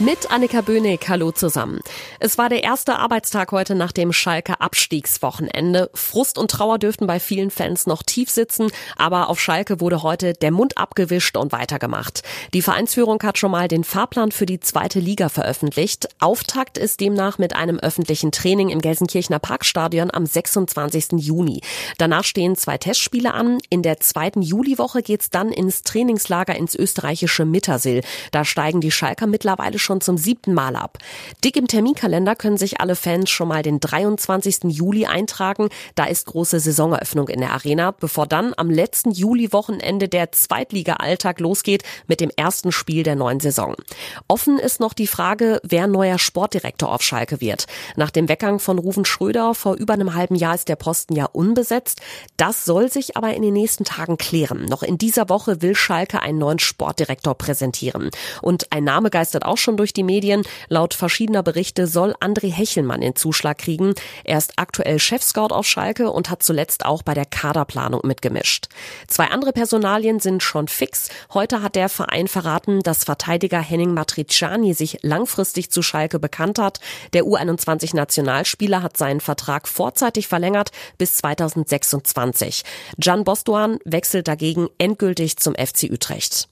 Mit Annika Böhnig, hallo zusammen. Es war der erste Arbeitstag heute nach dem Schalke Abstiegswochenende. Frust und Trauer dürften bei vielen Fans noch tief sitzen, aber auf Schalke wurde heute der Mund abgewischt und weitergemacht. Die Vereinsführung hat schon mal den Fahrplan für die zweite Liga veröffentlicht. Auftakt ist demnach mit einem öffentlichen Training im Gelsenkirchener Parkstadion am 26. Juni. Danach stehen zwei Testspiele an. In der zweiten Juliwoche geht's dann ins Trainingslager ins österreichische Mittersill. Da steigen die Schalker mittlerweile schon schon zum siebten Mal ab. Dick im Terminkalender können sich alle Fans schon mal den 23. Juli eintragen. Da ist große Saisoneröffnung in der Arena, bevor dann am letzten Juli-Wochenende der Zweitliga-Alltag losgeht mit dem ersten Spiel der neuen Saison. Offen ist noch die Frage, wer neuer Sportdirektor auf Schalke wird. Nach dem Weggang von Ruven Schröder vor über einem halben Jahr ist der Posten ja unbesetzt. Das soll sich aber in den nächsten Tagen klären. Noch in dieser Woche will Schalke einen neuen Sportdirektor präsentieren. Und ein Name geistert auch schon durch die Medien. Laut verschiedener Berichte soll André Hechelmann den Zuschlag kriegen. Er ist aktuell Chefscout auf Schalke und hat zuletzt auch bei der Kaderplanung mitgemischt. Zwei andere Personalien sind schon fix. Heute hat der Verein verraten, dass Verteidiger Henning Matriciani sich langfristig zu Schalke bekannt hat. Der U21-Nationalspieler hat seinen Vertrag vorzeitig verlängert bis 2026. Gian Bostuan wechselt dagegen endgültig zum FC Utrecht.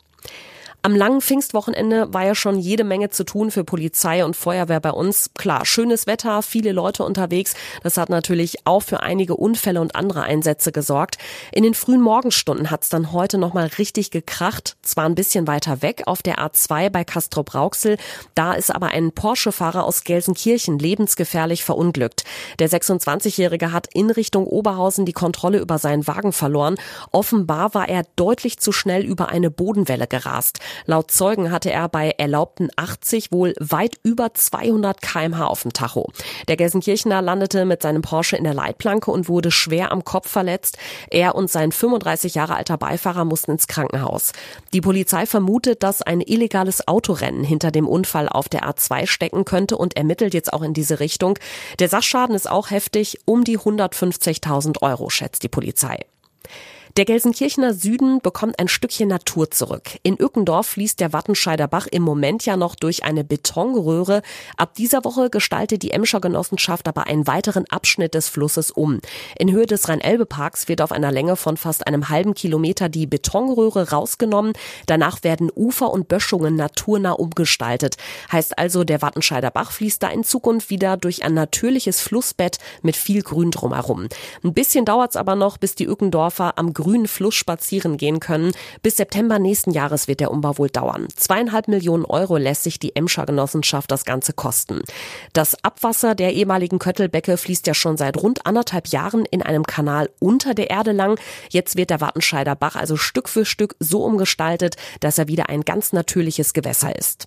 Am langen Pfingstwochenende war ja schon jede Menge zu tun für Polizei und Feuerwehr bei uns. Klar, schönes Wetter, viele Leute unterwegs. Das hat natürlich auch für einige Unfälle und andere Einsätze gesorgt. In den frühen Morgenstunden hat es dann heute nochmal richtig gekracht. Zwar ein bisschen weiter weg auf der A2 bei Castrop Rauxel. Da ist aber ein Porsche-Fahrer aus Gelsenkirchen lebensgefährlich verunglückt. Der 26-Jährige hat in Richtung Oberhausen die Kontrolle über seinen Wagen verloren. Offenbar war er deutlich zu schnell über eine Bodenwelle gerast. Laut Zeugen hatte er bei erlaubten 80 wohl weit über 200 kmh auf dem Tacho. Der Gelsenkirchener landete mit seinem Porsche in der Leitplanke und wurde schwer am Kopf verletzt. Er und sein 35 Jahre alter Beifahrer mussten ins Krankenhaus. Die Polizei vermutet, dass ein illegales Autorennen hinter dem Unfall auf der A2 stecken könnte und ermittelt jetzt auch in diese Richtung. Der Sachschaden ist auch heftig, um die 150.000 Euro, schätzt die Polizei. Der Gelsenkirchener Süden bekommt ein Stückchen Natur zurück. In Ückendorf fließt der Wattenscheider Bach im Moment ja noch durch eine Betonröhre. Ab dieser Woche gestaltet die Emscher Genossenschaft aber einen weiteren Abschnitt des Flusses um. In Höhe des Rhein-Elbe-Parks wird auf einer Länge von fast einem halben Kilometer die Betonröhre rausgenommen. Danach werden Ufer und Böschungen naturnah umgestaltet. Heißt also, der Wattenscheider Bach fließt da in Zukunft wieder durch ein natürliches Flussbett mit viel Grün drumherum. Ein bisschen dauert's aber noch, bis die Ückendorfer am grünen Fluss spazieren gehen können. Bis September nächsten Jahres wird der Umbau wohl dauern. Zweieinhalb Millionen Euro lässt sich die Emscher Genossenschaft das Ganze kosten. Das Abwasser der ehemaligen Köttelbecke fließt ja schon seit rund anderthalb Jahren in einem Kanal unter der Erde lang. Jetzt wird der Wattenscheider Bach also Stück für Stück so umgestaltet, dass er wieder ein ganz natürliches Gewässer ist.